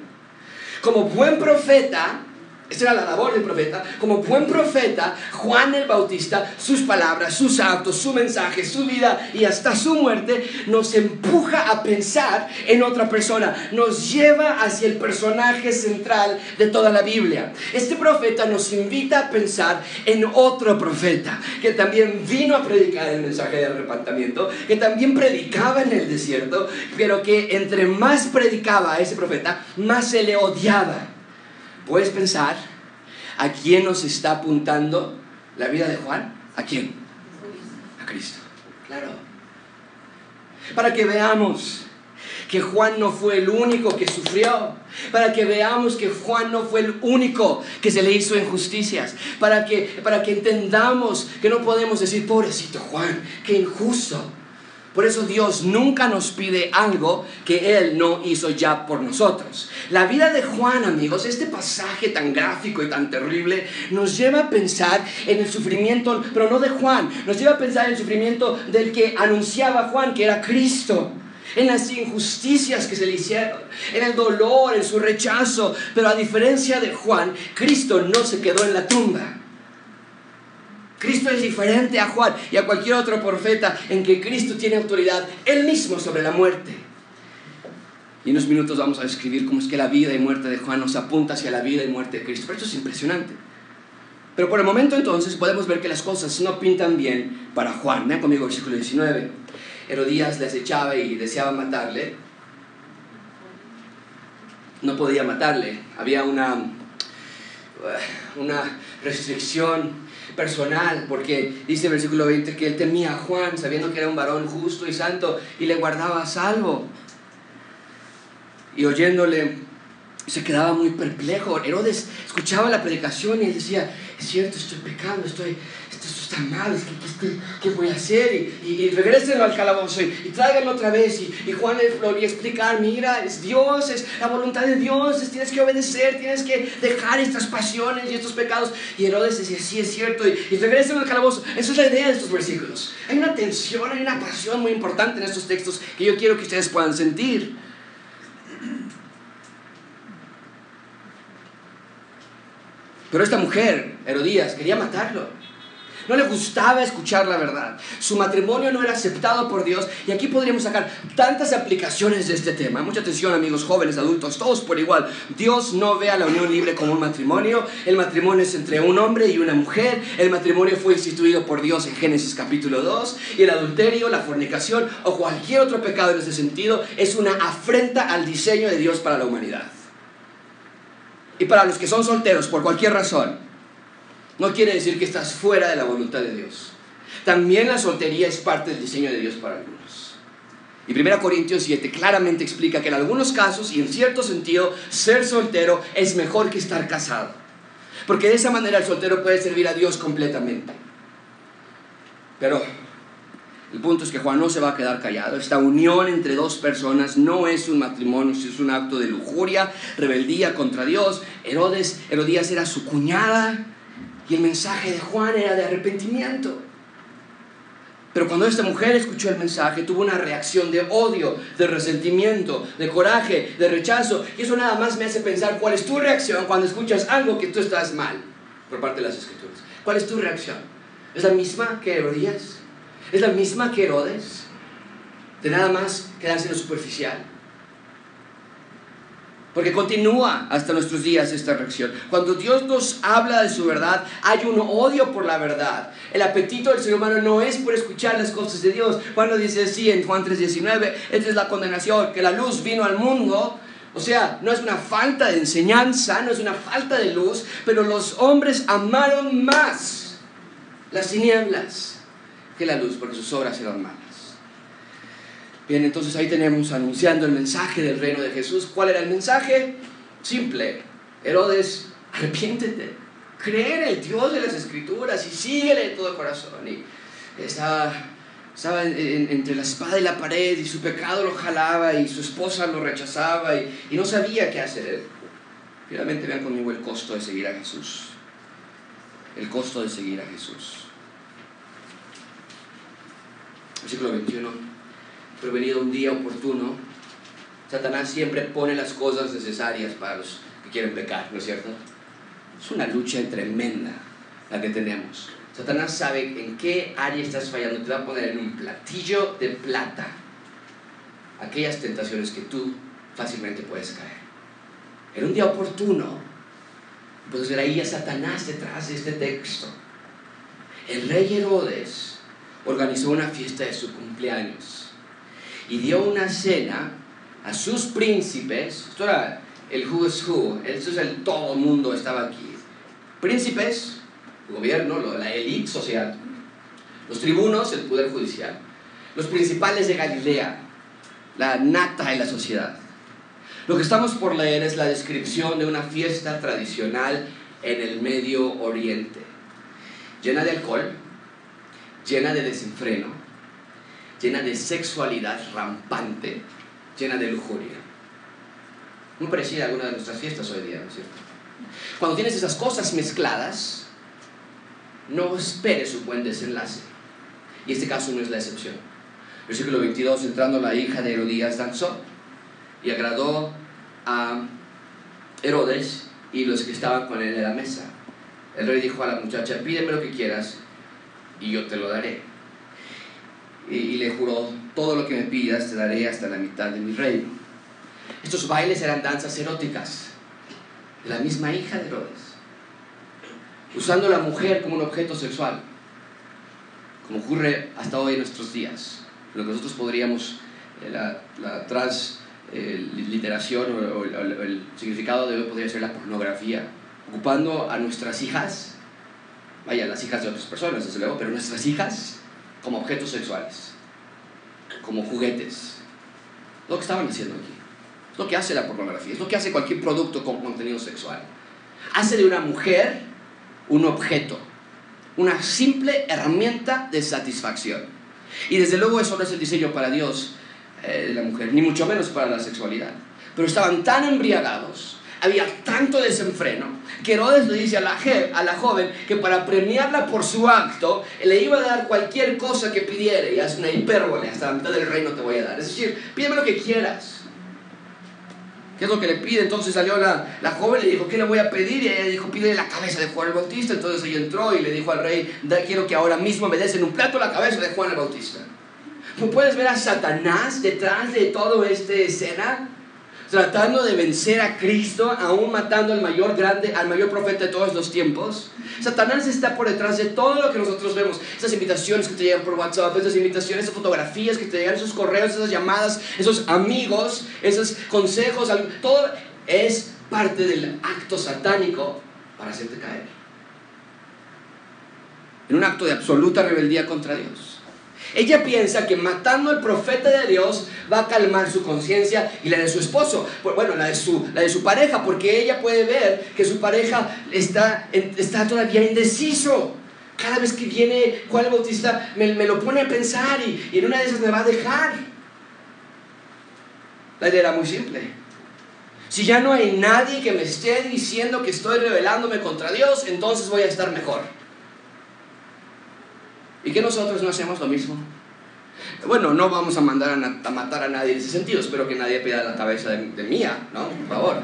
A: Como buen profeta, esa era la labor del profeta. Como buen profeta, Juan el Bautista, sus palabras, sus actos, su mensaje, su vida y hasta su muerte nos empuja a pensar en otra persona. Nos lleva hacia el personaje central de toda la Biblia. Este profeta nos invita a pensar en otro profeta que también vino a predicar el mensaje de arrepentimiento, que también predicaba en el desierto, pero que entre más predicaba a ese profeta, más se le odiaba. ¿Puedes pensar a quién nos está apuntando la vida de Juan? ¿A quién? A Cristo. Claro. Para que veamos que Juan no fue el único que sufrió, para que veamos que Juan no fue el único que se le hizo injusticias, para que, para que entendamos que no podemos decir, pobrecito Juan, qué injusto. Por eso Dios nunca nos pide algo que Él no hizo ya por nosotros. La vida de Juan, amigos, este pasaje tan gráfico y tan terrible, nos lleva a pensar en el sufrimiento, pero no de Juan, nos lleva a pensar en el sufrimiento del que anunciaba Juan, que era Cristo en las injusticias que se le hicieron, en el dolor, en su rechazo. Pero a diferencia de Juan, Cristo no se quedó en la tumba. Cristo es diferente a Juan y a cualquier otro profeta en que Cristo tiene autoridad él mismo sobre la muerte. Y en unos minutos vamos a describir cómo es que la vida y muerte de Juan nos apunta hacia la vida y muerte de Cristo. Pero esto es impresionante. Pero por el momento entonces podemos ver que las cosas no pintan bien para Juan. Vean conmigo el versículo 19. Herodías les echaba y deseaba matarle. No podía matarle. Había una, una restricción personal, porque dice el versículo 20 que él temía a Juan, sabiendo que era un varón justo y santo, y le guardaba salvo. Y oyéndole, se quedaba muy perplejo. Herodes escuchaba la predicación y él decía, es cierto, estoy pecando, estoy, esto, está mal, ¿qué, voy a hacer? Y, y, regresenlo al calabozo y, y tráiganlo otra vez. Y, Juan le volvió a explicar, mira, es Dios, es la voluntad de Dios, tienes que obedecer, tienes que dejar estas pasiones y estos pecados. Y Herodes decía, sí, es cierto, y, y regresenlo al calabozo. Esa es la idea de estos versículos. Hay una tensión, hay una pasión muy importante en estos textos que yo quiero que ustedes puedan sentir. Pero esta mujer, Herodías, quería matarlo. No le gustaba escuchar la verdad. Su matrimonio no era aceptado por Dios. Y aquí podríamos sacar tantas aplicaciones de este tema. Mucha atención amigos jóvenes, adultos, todos por igual. Dios no ve a la unión libre como un matrimonio. El matrimonio es entre un hombre y una mujer. El matrimonio fue instituido por Dios en Génesis capítulo 2. Y el adulterio, la fornicación o cualquier otro pecado en ese sentido es una afrenta al diseño de Dios para la humanidad. Y para los que son solteros por cualquier razón, no quiere decir que estás fuera de la voluntad de Dios. También la soltería es parte del diseño de Dios para algunos. Y 1 Corintios 7 claramente explica que en algunos casos y en cierto sentido ser soltero es mejor que estar casado. Porque de esa manera el soltero puede servir a Dios completamente. Pero el punto es que Juan no se va a quedar callado. Esta unión entre dos personas no es un matrimonio, es un acto de lujuria, rebeldía contra Dios. Herodes, Herodías era su cuñada y el mensaje de Juan era de arrepentimiento. Pero cuando esta mujer escuchó el mensaje, tuvo una reacción de odio, de resentimiento, de coraje, de rechazo. Y eso nada más me hace pensar cuál es tu reacción cuando escuchas algo que tú estás mal por parte de las escrituras. ¿Cuál es tu reacción? ¿Es la misma que Herodías? ¿Es la misma que Herodes? De nada más quedarse en lo superficial. Porque continúa hasta nuestros días esta reacción. Cuando Dios nos habla de su verdad, hay un odio por la verdad. El apetito del ser humano no es por escuchar las cosas de Dios. Cuando dice así en Juan 3:19, esta es la condenación, que la luz vino al mundo. O sea, no es una falta de enseñanza, no es una falta de luz, pero los hombres amaron más las tinieblas que la luz, porque sus obras eran malas. Bien, entonces ahí tenemos anunciando el mensaje del reino de Jesús. ¿Cuál era el mensaje? Simple. Herodes, arrepiéntete. Cree en el Dios de las Escrituras y síguele de todo corazón. Y estaba, estaba entre la espada y la pared y su pecado lo jalaba y su esposa lo rechazaba y, y no sabía qué hacer. Finalmente vean conmigo el costo de seguir a Jesús. El costo de seguir a Jesús. Versículo 21 pero venido un día oportuno, Satanás siempre pone las cosas necesarias para los que quieren pecar, ¿no es cierto? Es una lucha tremenda la que tenemos. Satanás sabe en qué área estás fallando, te va a poner en un platillo de plata aquellas tentaciones que tú fácilmente puedes caer. En un día oportuno, puedes ver ahí a Satanás detrás de este texto. El rey Herodes organizó una fiesta de su cumpleaños y dio una cena a sus príncipes. Esto era el who's who, esto es el todo mundo estaba aquí. Príncipes, gobierno, la élite social, los tribunos, el poder judicial, los principales de Galilea, la nata de la sociedad. Lo que estamos por leer es la descripción de una fiesta tradicional en el Medio Oriente, llena de alcohol, llena de desenfreno, llena de sexualidad rampante, llena de lujuria. Muy parecida a alguna de nuestras fiestas hoy día, ¿no es cierto? Cuando tienes esas cosas mezcladas, no esperes un buen desenlace. Y este caso no es la excepción. Versículo 22, entrando la hija de Herodías danzó y agradó a Herodes y los que estaban con él en la mesa. El rey dijo a la muchacha, pídeme lo que quieras y yo te lo daré y, le juró, todo lo que me pidas te daré hasta la mitad de mi reino. Estos bailes eran danzas eróticas de la misma hija de Herodes, usando a la mujer como un objeto sexual, como ocurre hasta hoy en nuestros días. Lo que nosotros podríamos, eh, la, la transliteración eh, o, el significado de hoy podría ser la pornografía, ocupando a nuestras hijas, vaya, las hijas de otras personas, desde luego, pero nuestras hijas como objetos sexuales, como juguetes. Lo que estaban haciendo aquí. Es lo que hace la pornografía, es lo que hace cualquier producto con contenido sexual. Hace de una mujer un objeto, una simple herramienta de satisfacción. Y desde luego eso no es el diseño para Dios eh, de la mujer, ni mucho menos para la sexualidad. Pero estaban tan embriagados había tanto desenfreno que Herodes le dice a la, joven que para premiarla por su acto le iba a dar cualquier cosa que pidiera y hace una hipérbole, hasta la mitad del reino te voy a dar. Es decir, pídeme lo que quieras. ¿Qué es lo que le pide? Entonces salió la, la joven y le dijo, ¿qué le voy a pedir? Y ella dijo, pide la cabeza de Juan el Bautista. Entonces ella entró y le dijo al rey, quiero que ahora mismo me des en un plato la cabeza de Juan el Bautista. ¿Tú puedes ver a Satanás detrás de toda esta escena? Tratando de vencer a Cristo, aún matando al mayor grande, al mayor profeta de todos los tiempos. Satanás está por detrás de todo lo que nosotros vemos. Esas invitaciones que te llegan por WhatsApp, esas invitaciones, esas fotografías que te llegan, esos correos, esas llamadas, esos amigos, esos consejos, todo es parte del acto satánico para hacerte caer. En un acto de absoluta rebeldía contra Dios. Ella piensa que matando al profeta de Dios va a calmar su conciencia y la de su esposo, bueno, la de su, pareja, porque ella puede ver que su pareja está, está todavía indeciso. Cada vez que viene Juan el Bautista me, lo pone a pensar y, y en una de esas me va a dejar. La idea era muy simple. Si ya no hay nadie que me esté diciendo que estoy rebelándome contra Dios, entonces voy a estar mejor. ¿Y que nosotros no hacemos lo mismo? Bueno, no vamos a mandar a, matar a nadie en ese sentido, espero que nadie pida la cabeza de, mía, ¿no? Por favor.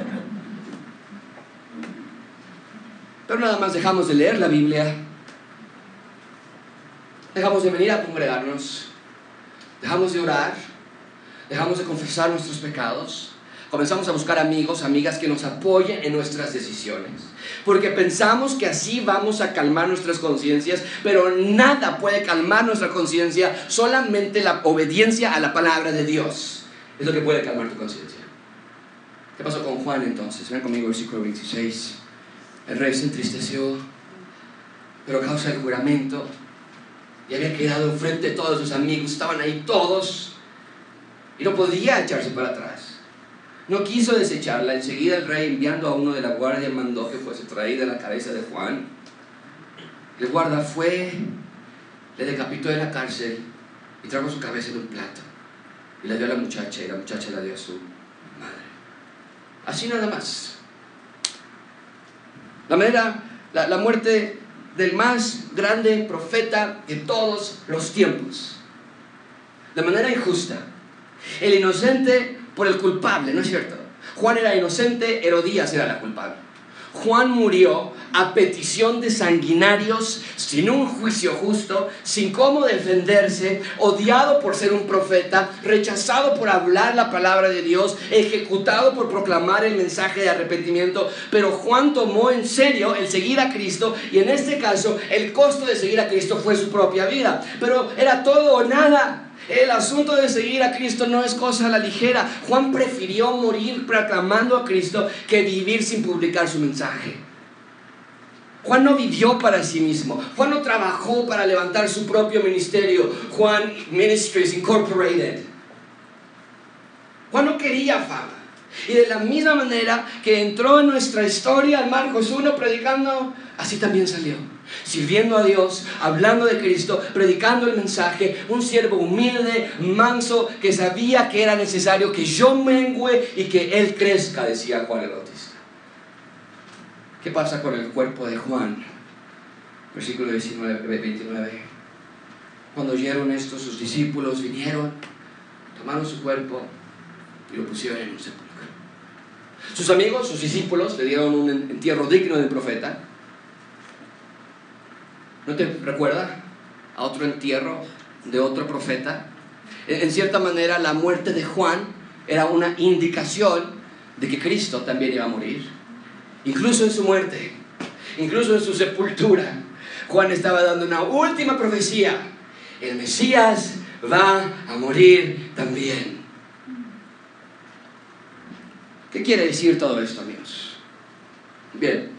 A: Pero nada más dejamos de leer la Biblia, dejamos de venir a congregarnos, dejamos de orar, dejamos de confesar nuestros pecados, comenzamos a buscar amigos, amigas que nos apoyen en nuestras decisiones. Porque pensamos que así vamos a calmar nuestras conciencias, pero nada puede calmar nuestra conciencia, solamente la obediencia a la palabra de Dios es lo que puede calmar tu conciencia. ¿Qué pasó con Juan entonces? Ven conmigo, versículo 26. El rey se entristeció pero a causa del juramento, y había quedado enfrente de todos sus amigos, estaban ahí todos, y no podía echarse para atrás. No quiso desecharla. Enseguida el rey, enviando a uno de la guardia, mandó que fuese traída la cabeza de Juan. El guarda fue, le decapitó en la cárcel y trajo su cabeza en un plato. Y la dio a la muchacha y la muchacha la dio a su madre. Así nada más. La manera, la, la muerte del más grande profeta de todos los tiempos. De manera injusta. El inocente por el culpable, ¿no es cierto? Juan era inocente, Herodías era la culpable. Juan murió a petición de sanguinarios, sin un juicio justo, sin cómo defenderse, odiado por ser un profeta, rechazado por hablar la palabra de Dios, ejecutado por proclamar el mensaje de arrepentimiento. Pero Juan tomó en serio el seguir a Cristo y en este caso el costo de seguir a Cristo fue su propia vida. Pero era todo o nada. El asunto de seguir a Cristo no es cosa a la ligera. Juan prefirió morir proclamando a Cristo que vivir sin publicar su mensaje. Juan no vivió para sí mismo. Juan no trabajó para levantar su propio ministerio. Juan Ministries Incorporated. Juan no quería fama. Y de la misma manera que entró en nuestra historia en Marcos 1 predicando, así también salió sirviendo a Dios, hablando de Cristo, predicando el mensaje, un siervo humilde, manso, que sabía que era necesario que yo mengüe y que Él crezca, decía Juan el Bautista. ¿Qué pasa con el cuerpo de Juan? Versículo 19, 29. Cuando oyeron esto, sus discípulos vinieron, tomaron su cuerpo y lo pusieron en un sepulcro. Sus amigos, sus discípulos, le dieron un entierro digno del profeta ¿No te recuerda a otro entierro de otro profeta? En cierta manera, la muerte de Juan era una indicación de que Cristo también iba a morir. Incluso en su muerte, incluso en su sepultura, Juan estaba dando una última profecía. El Mesías va a morir también. ¿Qué quiere decir todo esto, amigos? Bien,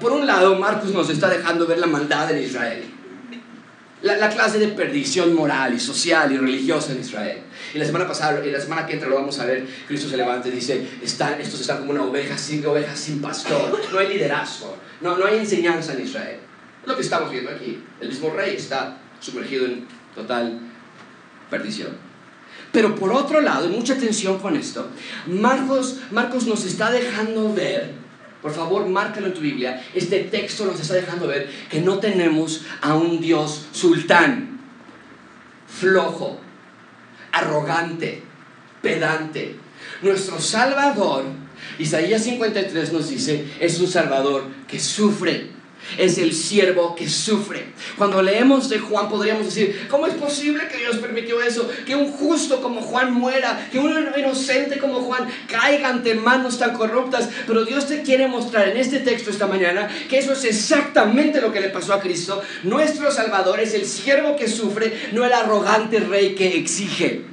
A: por un lado, Marcos nos está dejando ver la maldad en Israel. La, clase de perdición moral y social y religiosa en Israel. Y la semana pasada, y la semana que entra lo vamos a ver, Cristo se levanta y dice, están, estos están como una oveja sin, oveja sin pastor. No hay liderazgo, no, no hay enseñanza en Israel. Es lo que estamos viendo aquí. El mismo rey está sumergido en total perdición. Pero por otro lado, y mucha atención con esto, Marcos, Marcos nos está dejando ver por favor, márcalo en tu Biblia. Este texto nos está dejando ver que no tenemos a un Dios sultán, flojo, arrogante, pedante. Nuestro Salvador, Isaías 53 nos dice, es un Salvador que sufre es el siervo que sufre. Cuando leemos de Juan podríamos decir, ¿cómo es posible que Dios permitió eso? Que un justo como Juan muera, que un inocente como Juan caiga ante manos tan corruptas. Pero Dios te quiere mostrar en este texto esta mañana que eso es exactamente lo que le pasó a Cristo. Nuestro Salvador es el siervo que sufre, no el arrogante rey que exige.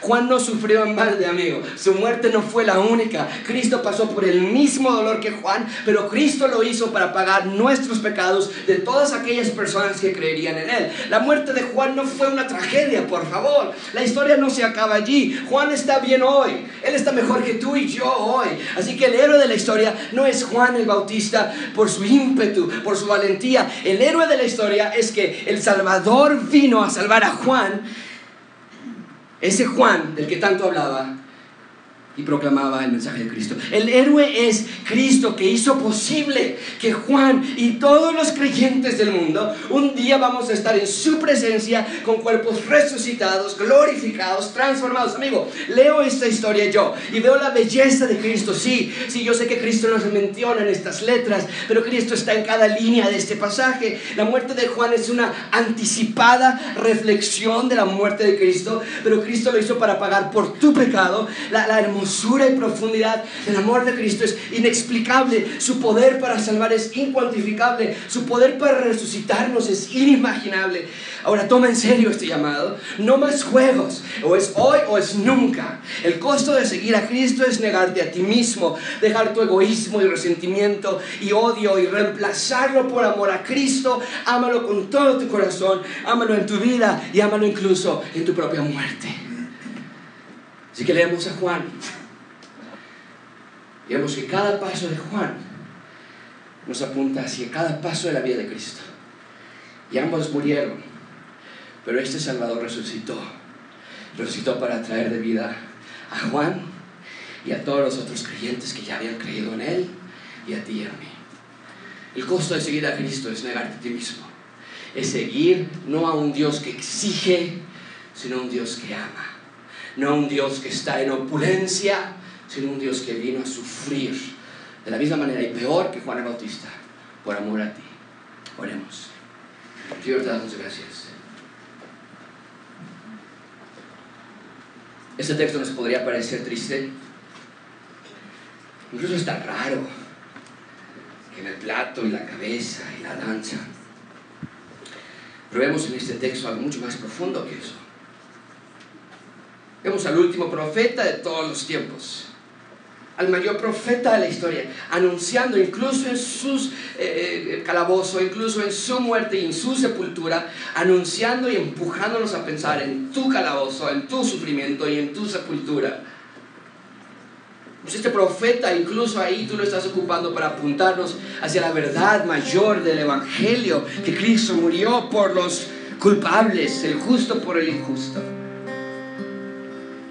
A: Juan no sufrió en balde, amigo. Su muerte no fue la única. Cristo pasó por el mismo dolor que Juan, pero Cristo lo hizo para pagar nuestros pecados de todas aquellas personas que creerían en Él. La muerte de Juan no fue una tragedia, por favor. La historia no se acaba allí. Juan está bien hoy. Él está mejor que tú y yo hoy. Así que el héroe de la historia no es Juan el Bautista por su ímpetu, por su valentía. El héroe de la historia es que el Salvador vino a salvar a Juan ese Juan del que tanto hablaba proclamaba el mensaje de Cristo. El héroe es Cristo que hizo posible que Juan y todos los creyentes del mundo un día vamos a estar en su presencia con cuerpos resucitados, glorificados, transformados. Amigo, leo esta historia yo y veo la belleza de Cristo. Sí, sí, yo sé que Cristo no se menciona en estas letras, pero Cristo está en cada línea de este pasaje. La muerte de Juan es una anticipada reflexión de la muerte de Cristo, pero Cristo lo hizo para pagar por tu pecado, la, hermosura y profundidad del amor de Cristo es inexplicable. Su poder para salvar es incuantificable. Su poder para resucitarnos es inimaginable. Ahora toma en serio este llamado. No más juegos. O es hoy o es nunca. El costo de seguir a Cristo es negarte a ti mismo, dejar tu egoísmo y resentimiento y odio y reemplazarlo por amor a Cristo. Ámalo con todo tu corazón. Ámalo en tu vida y ámalo incluso en tu propia muerte. Así que leemos a Juan. Vemos que cada paso de Juan nos apunta hacia cada paso de la vida de Cristo. Y ambos murieron, pero este Salvador resucitó. Resucitó para traer de vida a Juan y a todos los otros creyentes que ya habían creído en Él y a ti y a mí. El costo de seguir a Cristo es negarte a ti mismo. Es seguir no a un Dios que exige, sino a un Dios que ama. No a un Dios que está en opulencia, sino un Dios que vino a sufrir de la misma manera y peor que Juan el Bautista, por amor a ti. Oremos. Dios, te damos gracias. Este texto nos podría parecer triste, incluso está raro, que en el plato y la cabeza y la danza. Pero vemos en este texto algo mucho más profundo que eso. Vemos al último profeta de todos los tiempos, al mayor profeta de la historia, anunciando incluso en sus eh, eh, calabozo, incluso en su muerte y en su sepultura, anunciando y empujándonos a pensar en tu calabozo, en tu sufrimiento y en tu sepultura. Pues este profeta, incluso ahí tú lo estás ocupando para apuntarnos hacia la verdad mayor del Evangelio, que Cristo murió por los culpables, el justo por el injusto.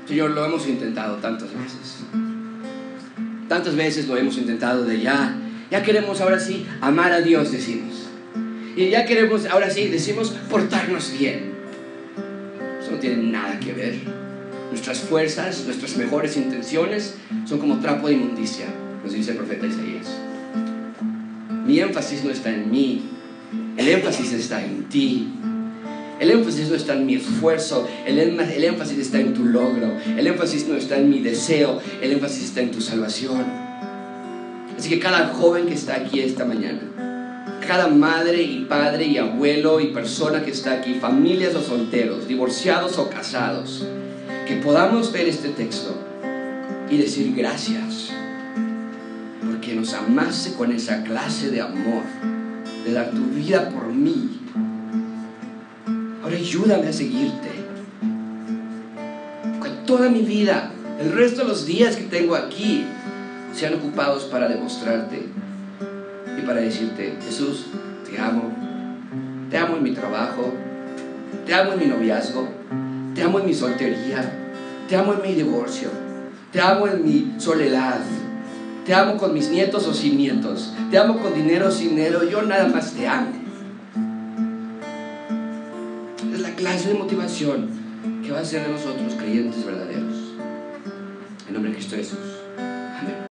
A: Señor, lo hemos intentado tantas veces. Tantas veces lo hemos intentado de ya. Ya queremos ahora sí amar a Dios, decimos. Y ya queremos ahora sí, decimos, portarnos bien. Eso no tiene nada que ver. Nuestras fuerzas, nuestras mejores intenciones son como trapo de inmundicia, nos dice el profeta Isaías. Mi énfasis no está en mí, el énfasis está en ti. El énfasis no está en mi esfuerzo, el, el, énfasis está en tu logro, el énfasis no está en mi deseo, el énfasis está en tu salvación. Así que cada joven que está aquí esta mañana, cada madre y padre y abuelo y persona que está aquí, familias o solteros, divorciados o casados, que podamos ver este texto y decir gracias, porque nos amaste con esa clase de amor, de dar tu vida por mí Ahora ayúdame a seguirte. Con toda mi vida, el resto de los días que tengo aquí, sean ocupados para demostrarte y para decirte, Jesús, te amo. Te amo en mi trabajo. Te amo en mi noviazgo. Te amo en mi soltería. Te amo en mi divorcio. Te amo en mi soledad. Te amo con mis nietos o sin nietos. Te amo con dinero o sin dinero. Yo nada más te amo. clase de motivación que va a ser de nosotros creyentes verdaderos. En nombre de Cristo Jesús. Amén.